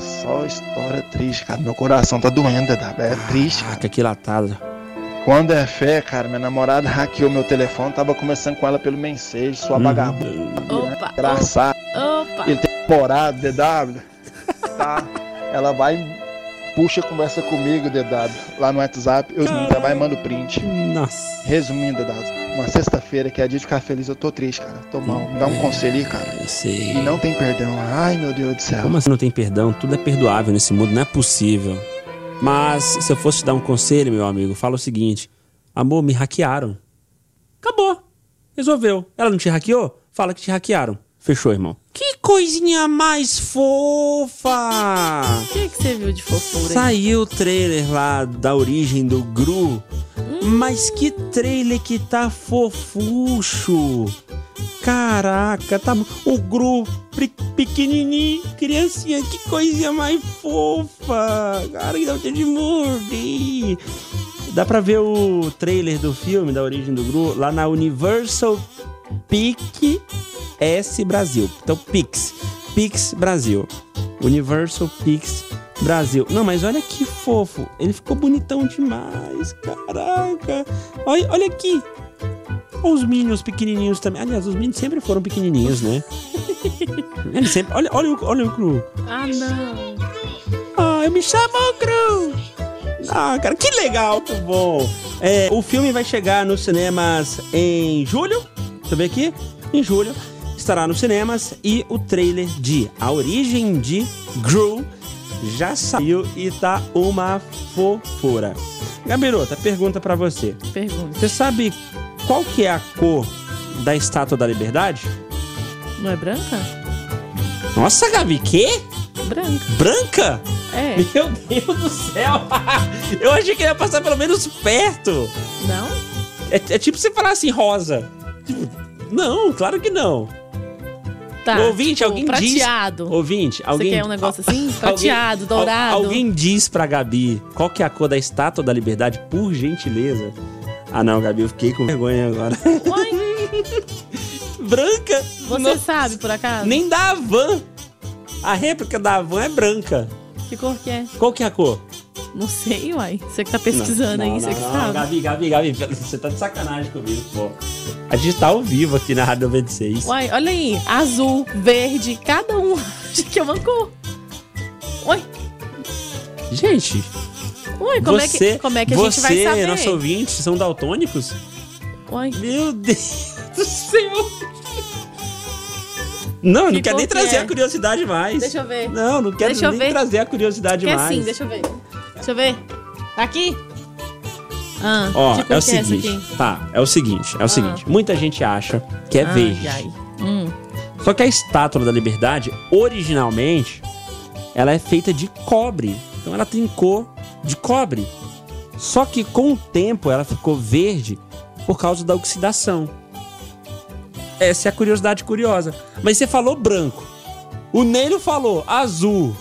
Só história triste, cara. Meu coração tá doendo. É triste, cara. Caraca, que latado. Quando é fé, cara, minha namorada [laughs] hackeou meu telefone, tava conversando com ela pelo mensagem, sua Uhum. vagabunda, Opa, engraçado. opa. Ele tem namorado, DW, tá? Ela vai puxa conversa comigo, DW, lá no WhatsApp, eu já vai e mando print. Nossa. Resumindo, DW, uma sexta-feira que é dia de ficar feliz, eu tô triste, cara, tô mal. Me dá um conselho aí, cara. Eu sei. E não tem perdão. Ai, meu Deus do céu. Como assim não tem perdão? Tudo é perdoável nesse mundo, não é possível. Mas se eu fosse te dar um conselho, meu amigo, fala o seguinte: Amor, me hackearam. Acabou. Resolveu. Ela não te hackeou? Fala que te hackearam. Fechou, irmão. Que coisinha mais fofa! O que que você viu de fofura? Saiu o trailer lá da origem do Gru. Mas que trailer que tá fofucho! Caraca, tá. O Gru pe- pequenininho, criancinha, que coisinha mais fofa! Cara, que dá vontade de morder! Dá pra ver o trailer do filme, da origem do Gru, lá na Universal Pic S Brasil. Então, Pix. Pix Brasil. Universal Pix Brasil. Não, mas olha que fofo. Ele ficou bonitão demais. Caraca. Olha, olha aqui. Os Minions pequenininhos também. Aliás, os Minions sempre foram pequenininhos, né? [laughs] Eles sempre... Olha, olha, o, olha o Cru. Ah, não. Ah, eu me chamo Cru. Ah, cara, que legal, muito bom. É, o filme vai chegar nos cinemas em julho. Deixa eu ver aqui. Em julho estará nos cinemas e o trailer de A Origem de Gru já saiu e tá uma fofura. Gabirota, pergunta pra você. Pergunta. Você sabe qual que é a cor da Estátua da Liberdade? Não é branca? Nossa, Gabi, quê? Branca. Branca? É. Meu Deus do céu! [laughs] Eu achei que ia passar pelo menos perto. Não? É, é tipo você falar assim, rosa. Tipo, não, claro que não. Tá. Ouvinte, tipo, alguém prateado. diz. Ouvinte, alguém. Você quer um negócio assim? [laughs] Prateado, Alguém- dourado. al- alguém diz pra Gabi qual que é a cor da estátua da liberdade, por gentileza. Ah não, Gabi, eu fiquei com vergonha agora. [laughs] branca? Você Não- sabe, por acaso? Nem da Havan. A réplica da Havan é branca. Que cor que é? Qual que é a cor? Não sei, uai. Você que tá pesquisando Não, aí, não, você que não, sabe. Gabi, Gabi, Gabi, você tá de sacanagem comigo, pô. A gente tá ao vivo aqui na Rádio 96. Uai, olha aí. Azul, verde, cada um [laughs] acha que é uma cor. Uai, Gente, uai como, você, é que, como é que a você, gente vai saber? nosso ouvinte, são daltônicos? Uai. Meu Deus [laughs] do céu. Não, eu não Que quero nem que trazer é? a curiosidade mais. Deixa eu ver. Não, não quero nem ver. trazer a curiosidade Quer mais. sim, deixa eu ver. Deixa eu ver. Tá aqui? Ah, Ó, cor é o essa seguinte. tá, é o seguinte, é o Ah. seguinte. Muita gente acha que é Ai, verde. ai. Hum. Só que a estátua da liberdade, originalmente, ela é feita de cobre. Então ela tem cor de cobre. Só que com o tempo ela ficou verde por causa da oxidação. Essa é a curiosidade curiosa. Mas você falou branco. O Neilo falou azul.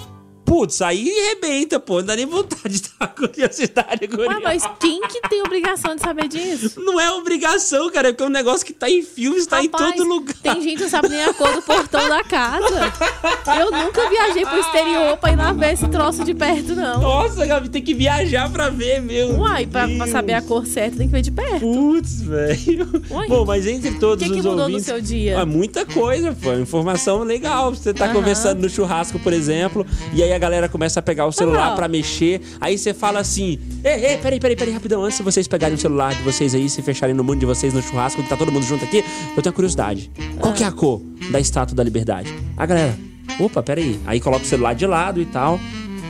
Putz, aí arrebenta, pô. Não dá nem vontade de dar curiosidade curiosa. Ué, mas quem que tem obrigação de saber disso? Não é obrigação, cara. É porque é um negócio que tá em filmes, tá em Rapaz, todo lugar. Tem gente que não sabe nem a cor do portão da casa. Eu nunca viajei pro exterior pra ir lá ver esse troço de perto, não. Nossa, Gabi, tem que viajar pra ver, meu. Uai, pra, pra saber a cor certa tem que ver de perto. Putz, velho. Bom, mas entre todos O que que os mudou no ouvintes... seu dia? Ah, muita coisa, pô. Informação legal. Você tá conversando no churrasco, por exemplo, e aí a galera começa a pegar o celular ó. pra mexer. Aí você fala assim: Ei, ei, peraí, peraí, peraí, rapidão. Antes de vocês pegarem o celular de vocês aí, se fecharem no mundo de vocês no churrasco, que tá todo mundo junto aqui, eu tenho uma curiosidade. Qual que é a cor da estátua da liberdade? A galera, opa, peraí. Aí coloca o celular de lado e tal.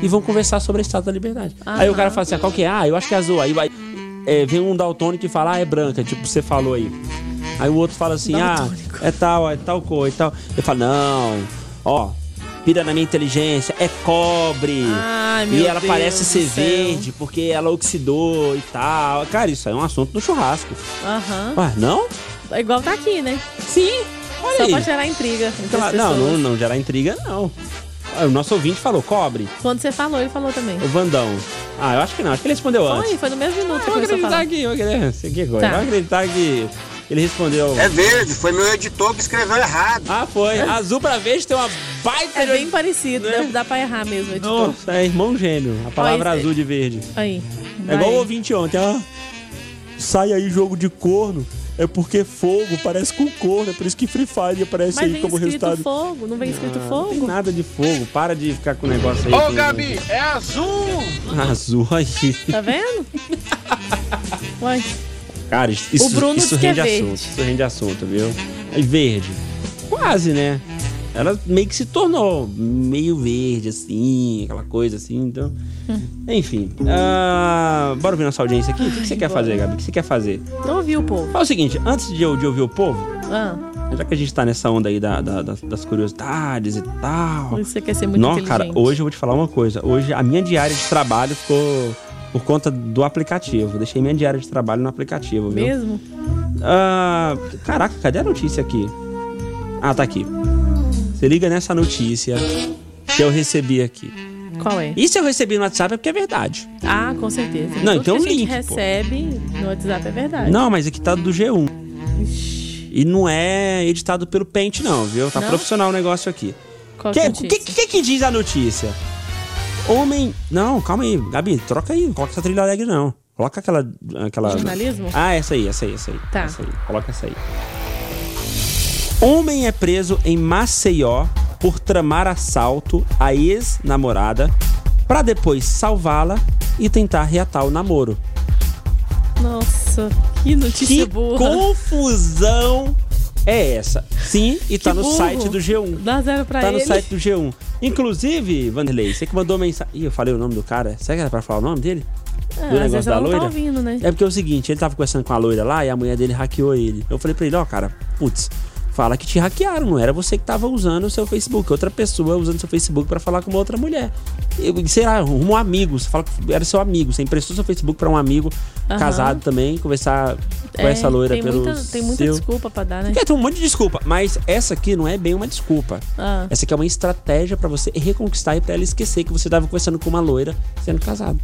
E vão conversar sobre a estátua da liberdade. Aí o cara fala assim: ah, qual que é? Ah, eu acho que é azul. Aí vai. é, vem um daltônico e fala, ah, é branca, tipo você falou aí. Aí o outro fala assim, ah, é tal, é tal cor e tal. Eu falo, não, ó, pira na minha inteligência, é cobre. Ai, e ela Deus parece ser verde porque ela oxidou e tal. Cara, isso aí é um assunto do churrasco. Aham. Ué, não? É igual tá aqui, né? Sim. Olha Só aí. pra gerar intriga. Claro, não, não, não gerar intriga, não. Ah, O nosso ouvinte falou cobre. Quando você falou, ele falou também. O Vandão. Ah, eu acho que não. Acho que ele respondeu antes. Foi, foi no mesmo minuto que Eu vou começou a acreditar falar. que, eu que. Tá. Vou acreditar que ele respondeu. É verde, foi meu editor que escreveu errado. Ah, foi. [laughs] Azul pra verde tem uma baita É de- bem parecido, dá, dá pra errar mesmo, editor. Nossa, é irmão gêmeo. A palavra esse- azul de verde. Aí. É igual o ouvinte ontem. Ah, sai aí jogo de corno. É porque fogo parece com corno. É por isso que Free Fire aparece Mas aí vem como escrito resultado. fogo, não vem escrito Ah, Não tem fogo? nada de fogo. Para de ficar com o negócio aí. Ô, com- Gabi, é azul! [laughs] Azul aí. Tá vendo? [laughs] Uai. Cara, isso, isso, Bruno isso é rende verde. assunto. Isso rende assunto, viu? É verde. Quase, né? Ela meio que se tornou meio verde, assim, aquela coisa assim, então. Hum. Enfim. ah, bora ouvir nossa audiência aqui? O que, que você quer fazer, Gabi? O que você quer fazer? Não ouviu o povo. Fala o seguinte, antes de eu, de ouvir o povo, Ah, já que a gente tá nessa onda aí da- da- das, das curiosidades e tal. você quer ser muito Não, cara, hoje eu vou te falar uma coisa. Hoje a minha diária de trabalho ficou por conta do aplicativo. Deixei minha diária de trabalho no aplicativo, viu? Mesmo? Ah, caraca, cadê a notícia aqui? Ah, tá aqui. Você liga nessa notícia que eu recebi aqui. Qual é? E se eu recebi no WhatsApp é porque é verdade. Ah, com certeza. Não, Tudo então que a gente link, pô. recebe no WhatsApp é verdade. Não, mas aqui tá do G1. E não é editado pelo Paint, não, viu? Tá Não? profissional o negócio aqui. Qual Que, que é que, que diz a notícia? Homem. Não, calma aí, Gabi, troca aí. Não coloca essa trilha alegre, não. Coloca aquela. aquela... Jornalismo? Ah, essa aí, essa aí, essa aí. Tá. Essa aí. Coloca essa aí. Homem é preso em Maceió por tramar assalto à ex-namorada pra depois salvá-la e tentar reatar o namoro. Nossa, que notícia que burra. confusão é essa? Sim, e tá Que no burro. site do G1. Dá zero pra Tá ele. no site do G1. Inclusive, Vanderlei, você que mandou mensagem. Ih, eu falei o nome do cara. Será que era pra falar o nome dele? É, do negócio da tá loira? ouvindo, né? É porque é o seguinte, ele tava conversando com a loira lá e a mulher dele hackeou ele. Eu falei pra ele, ó, cara, putz, fala que te hackearam, não era você que tava usando o seu Facebook, outra pessoa usando o seu Facebook pra falar com uma outra mulher. E, sei lá, um amigo, você fala que era seu amigo, você emprestou seu Facebook pra um amigo Aham. casado também, conversar com É, essa loira tem pelo muita, tem muita seu... desculpa pra dar, né? Porque tem um monte de desculpa, mas essa aqui não é bem uma desculpa. Ah. Essa aqui é uma estratégia pra você reconquistar e pra ela esquecer que você tava conversando com uma loira sendo casado.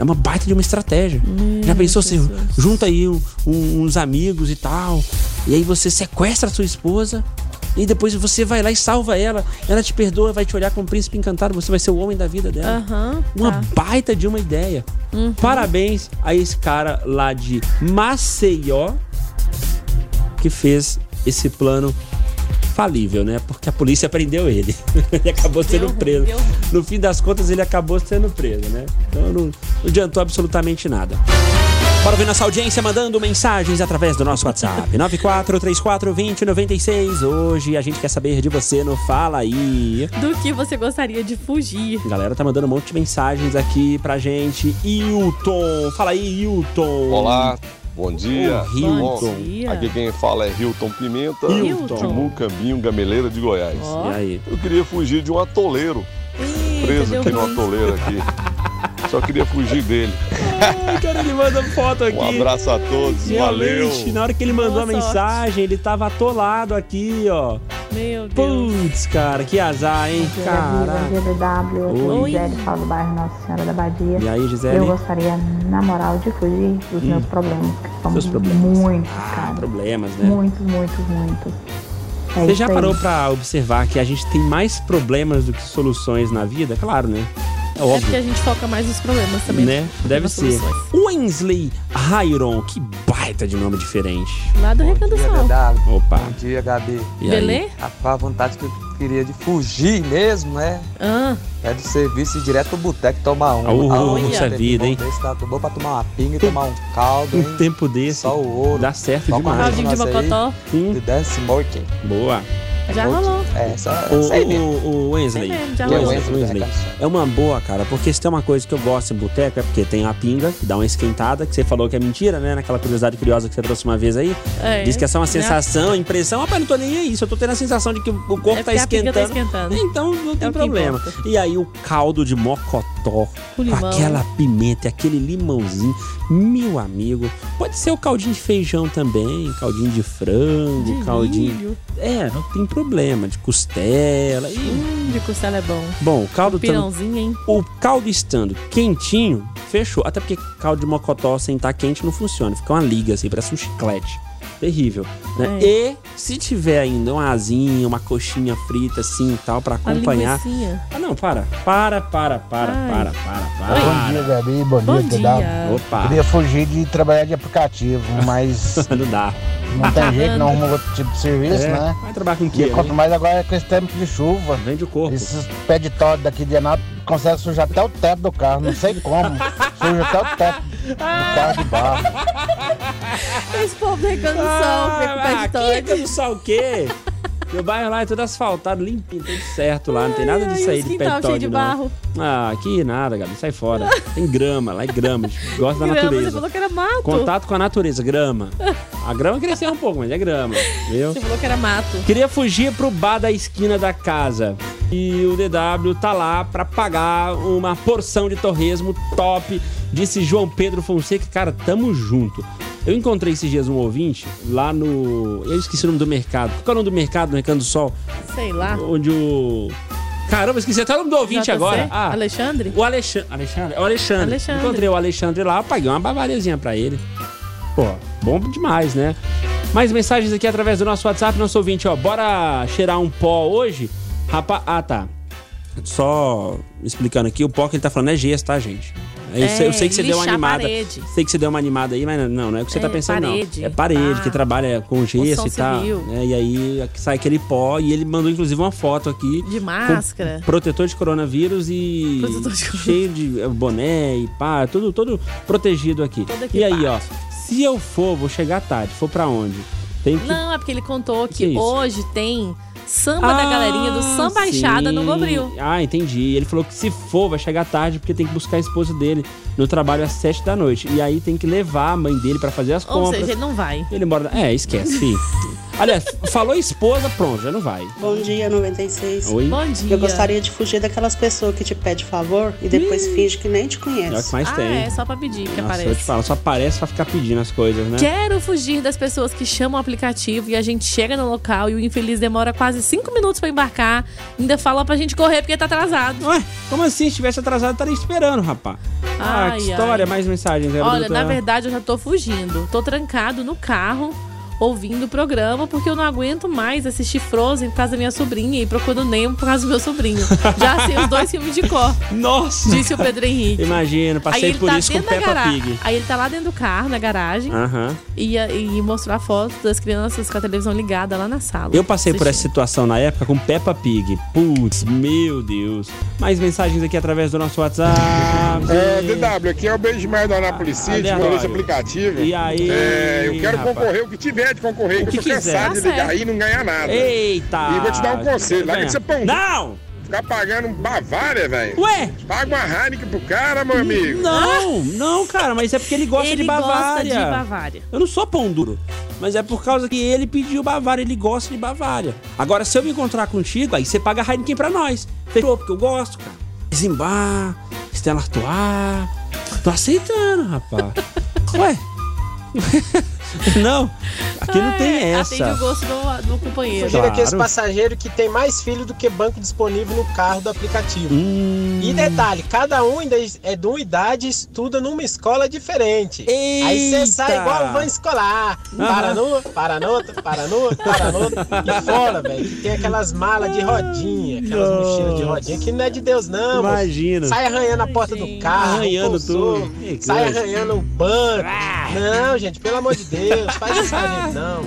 É uma baita de uma estratégia. Já pensou assim, junta aí um- um- uns amigos e tal, e aí você sequestra a sua esposa, e depois você vai lá e salva ela, ela te perdoa, vai te olhar como um príncipe encantado, você vai ser o homem da vida dela. Uma tá. baita de uma ideia. Parabéns a esse cara lá de Maceió que fez esse plano falível, né? Porque a polícia prendeu ele. [laughs] ele acabou sendo Deu- preso. deu- No fim das contas, ele acabou sendo preso, né? Então não, não adiantou absolutamente nada. Bora ver nossa audiência mandando mensagens através do nosso WhatsApp. 94342096. Hoje a gente quer saber de você no Fala aí. Do que você gostaria de fugir? A galera tá mandando um monte de mensagens aqui pra gente. Hilton, fala aí, Hilton. Olá, bom dia. Ô, Hilton. Bom, dia. Aqui quem fala é Hilton Pimenta, Hilton. de Mucambinho, Gameleira de Goiás. Ó. E aí? Eu queria fugir de um atoleiro, preso deu aqui no atoleiro aqui. Só queria fugir dele. Ai, cara, ele manda foto aqui. Um abraço a todos, valeu. Na hora que ele mandou Boa a sorte. mensagem, ele tava atolado aqui, ó. Meu Deus. Putz, cara, que azar, hein? Caraca. GBW, aqui é Oi. Gisele, falo do bairro Nossa Senhora da Badia. E aí, Gisele? Eu gostaria, na moral, de fugir dos Hum. meus problemas, que são Seus problemas. muitos, cara. Problemas, né? Muitos, muitos, muitos. É Você já parou pra observar que a gente tem mais problemas do que soluções na vida? Claro, né? É É óbvio. porque a gente foca mais nos problemas também. né? que Deve ser. soluções. Wensley que baita de nome diferente. Lá do Recanto do Sol. Opa. Bom dia, Gabi. E? Belê? A, a vontade que eu queria de fugir mesmo, né? Ah. É do serviço e ir direto pro boteco tomar um. Uh, Ah, um tempo vida, bom hein? Desse, tá bom pra tomar uma pinga e tomar um caldo, hein? Um tempo desse. Só o ouro. Dá certo Só com a demais. Caldinho de mocotó. Sim. De Dance Smoking. Boa. Já rolou. É, essa, O, Wesley. Mesmo, já rolou. Wesley, Wesley. É uma boa, cara, porque se tem uma coisa que eu gosto em boteco é porque tem a pinga, que dá uma esquentada, que você falou que é mentira, né? Naquela curiosidade curiosa que você trouxe uma vez aí. É, Diz que é só uma sensação, impressão. Rapaz, não tô nem aí. Só tô tendo a sensação de que o corpo É tá porque a pinga esquentando. tá esquentando. Então não tem que problema. E aí o caldo de mocotó, Aquela pimenta, aquele limãozinho, meu amigo. Pode ser o caldinho de feijão também, caldinho de frango, De caldinho. milho. É, não tem problema, de costela. E... Hum, de costela é bom. Bom, o caldo Pirãozinho, hein? O caldo estando quentinho, fechou. Até porque caldo de mocotó sem estar quente não funciona. Fica uma liga assim, parece um chiclete. Terrível. Né? É. E se tiver ainda uma asinha, uma coxinha frita assim e tal, pra A acompanhar. Ah, não, para. Para, para, para, Ai. para, para, para. Bom dia, Gabi. Bom, Bom dia, dia. Opa. Queria fugir de trabalhar de aplicativo, mas [laughs] não dá. Não tem jeito, não arruma outro tipo de serviço, É, né? Vai trabalhar com o E quê? quanto né? mais agora com esse tempo de chuva. Vende o corpo. Esses pé de todd daqui de Anápolis conseguem sujar até o teto do carro, não sei como. Suja até o teto do carro de barro. Esse povo do Recanto do Sol, fica com pé de aqui toque. é do sol o quê? Meu bairro lá é tudo asfaltado, limpinho, tudo certo lá. Não tem nada disso aí de pé quintal de não. barro. Ah, aqui nada, Gabi. Sai fora. [laughs] Tem grama, lá é grama. Gosta da Grama, você natureza. falou que era mato. Contato com a natureza, grama. A grama cresceu um pouco, mas é grama, viu? Você falou que era mato. Queria fugir pro bar da esquina da casa. E o DW tá lá pra pagar uma porção de torresmo top, disse João Pedro Fonseca. Cara, tamo junto. Eu encontrei esses dias um ouvinte lá no. Eu esqueci o nome do mercado. Qual é o nome do mercado no Recanto do Sol? Sei lá. Onde o. Caramba, esqueci até o nome do ouvinte JC? agora. Ah, Alexandre? o Alexandre. Alexandre? É o Alexandre. Alexandre. Encontrei o Alexandre lá, paguei uma bavariazinha pra ele. Pô, bom demais, né? Mais mensagens aqui através do nosso WhatsApp, nosso ouvinte, ó. Bora cheirar um pó hoje? Rapaz. Ah, tá. Só explicando aqui, o pó que ele tá falando é gesso, tá, gente? Eu, É, sei, eu sei que você deu uma animada. parede. Sei que você deu uma animada aí, mas não, não é o que você É, tá pensando, parede. não. É parede, que trabalha com gesso e tal. né? E aí sai aquele pó e ele mandou inclusive uma foto aqui. De máscara. protetor de coronavírus e Protetor de cheio de é, boné e pá, tudo, todo protegido aqui. E aí, equipado. ó, se eu for, vou chegar tarde, for pra onde? Que Não, é porque ele contou que que, hoje tem samba da galerinha do Samba Baixada no. Gobril. Ah, entendi. Ele falou que se for, vai chegar tarde porque tem que buscar a esposa dele no trabalho às sete da noite. E aí tem que levar a mãe dele pra fazer as Ou compras. seja, ele não vai. Ele mora. É, esquece, filho. [laughs] Aliás, falou esposa, pronto, já não vai. Bom dia, 96. Oi. Bom dia. Eu gostaria de fugir daquelas pessoas que te pedem favor e depois finge que nem te É o conhece. que mais ah, tem. é só pra pedir que Nossa, eu te aparece. falo, só aparece pra ficar pedindo as coisas, né? Quero fugir das pessoas que chamam o aplicativo e a gente chega no local e o infeliz demora quase cinco minutos pra embarcar. Ainda fala pra gente correr porque tá atrasado. Ué, como assim? Se tivesse atrasado, estaria esperando, rapaz. Ah, Ai, que história, ai. mais mensagens. é, Olha, doutora? na verdade eu já tô fugindo. Tô trancado no carro ouvindo o programa porque eu não aguento mais assistir Frozen por causa da minha sobrinha e procurando Nemo por causa do meu sobrinho. Já sei os dois filmes de cor. Nossa! Disse o Pedro Henrique. Imagino, Aí passei ele por tá isso com da Peppa gara- Pig. Aí ele tá lá dentro do carro, na garagem, Aham. e, e mostrou a foto das crianças com a televisão ligada lá na sala. Eu passei por essa assistindo. situação na época com Peppa Pig. Putz, meu Deus. Mais mensagens aqui através do nosso WhatsApp. É, DW, aqui é o Beijo Mer do Anápolis City, esse aplicativo. E aí, É, eu quero rapaz? concorrer, o que tiver de concorrer, O que eu tô quiser. cansado Tá de ligar certo. aí e não ganhar nada. Eita! E vou te dar um conselho, larga ser pão. Não! Ficar pagando um Bavária, velho. Ué? Paga uma Heineken pro cara, meu amigo. Não, não, cara, mas é porque ele gosta Ele de Bavária. gosta de Bavária. Eu não sou pão duro. Mas é por causa que ele pediu Bavária, ele gosta de Bavária. Agora, se eu me encontrar contigo, aí você paga Heineken pra nós. Fechou? Porque eu gosto, cara. Zimbar, Stella Artois. Tô aceitando, rapaz. [laughs] Ué? [laughs] não, aqui não tem essa. Atende o gosto do, do companheiro. Sugiro aqui esse Claro. passageiro que tem mais filho do que banco disponível no carro do aplicativo. Hum. E detalhe, cada um ainda é de uma idade e estuda numa escola diferente. Aí você sai igual van escolar. Para Aham. numa, para noutra, para noutra, para noutra. E fora, velho, que tem aquelas malas de rodinha, aquelas mochilas de rodinha, que não é de Deus, não. moço. Imagina. Sai arranhando a porta do carro, Arranhando o tudo. Sai arranhando o banco. Não, gente, pelo amor de Deus, faz isso com a gente, não.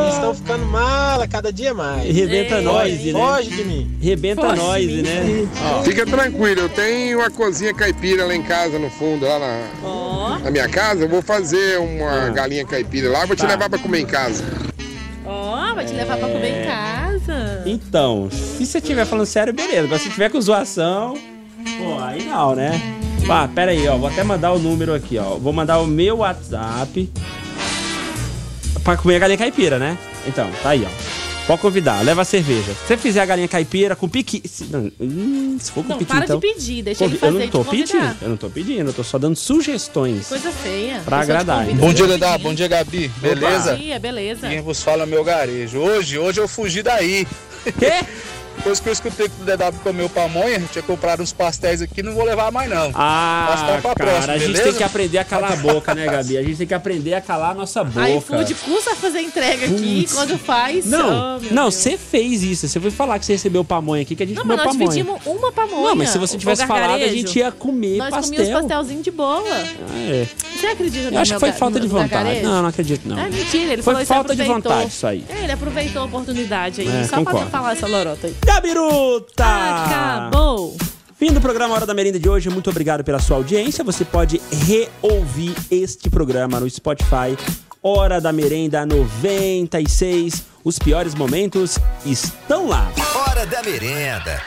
Eles estão ficando mala cada dia mais. Rebenta nós, né? Foge de mim. Rebenta Foge de nós, mim. né? Ó. Fica tranquilo, eu tenho uma cozinha caipira lá em casa, no fundo, lá na, na minha casa. Eu vou fazer uma galinha caipira lá, vou te Tá. levar pra comer em casa. Ó, vai te levar pra comer em casa. Então, se você estiver falando sério, beleza. Agora se tiver com zoação, pô, aí não, né? Ah, pera aí, ó. Vou até mandar o número aqui, ó. Vou mandar o meu WhatsApp pra comer a galinha caipira, né? Então, tá aí, ó. Pode convidar, leva a cerveja. Se você fizer a galinha caipira com piqui... Se, não, hum, se for com Não, piqui, para então... de pedir, deixa Convi- ele fazer Eu não tô pedindo, eu não tô pedindo, eu tô só dando sugestões. Coisa feia. Pra agradar. Bom dia, Dedá. Bom dia, Gabi. Beleza? Bom dia, beleza. Quem vos fala é meu garejo. Hoje, hoje eu fugi daí. Quê? [laughs] Depois que eu escutei que o DW comeu pamonha, tinha comprado uns pastéis aqui, não vou levar mais não. Ah, ficar pra cara, próxima, a gente beleza? tem que aprender a calar a boca, né, Gabi? A gente tem que aprender a calar a nossa boca. A iFood custa fazer entrega aqui Putz. quando faz. Não, oh, não, você fez isso. Você foi falar que você recebeu pamonha aqui, que a gente Não, comeu mas nós pamonha. pedimos uma pamonha. Não, mas se você tivesse falado, a gente ia comer Nós pastel. comíamos pastelzinho de bola. Ah, é. Você acredita no Eu acho que foi ga- falta de vontade. Não, não acredito, não. É mentira, ele Foi falou isso, falta de vontade, isso aí. É, ele aproveitou a oportunidade aí, É, só concordo. pra falar essa lorota aí. Gabiruta! Acabou! Fim do programa Hora da Merenda de hoje. Muito obrigado pela sua audiência. Você pode reouvir este programa no Spotify. Hora da Merenda 96. Os piores momentos estão lá. Hora da merenda.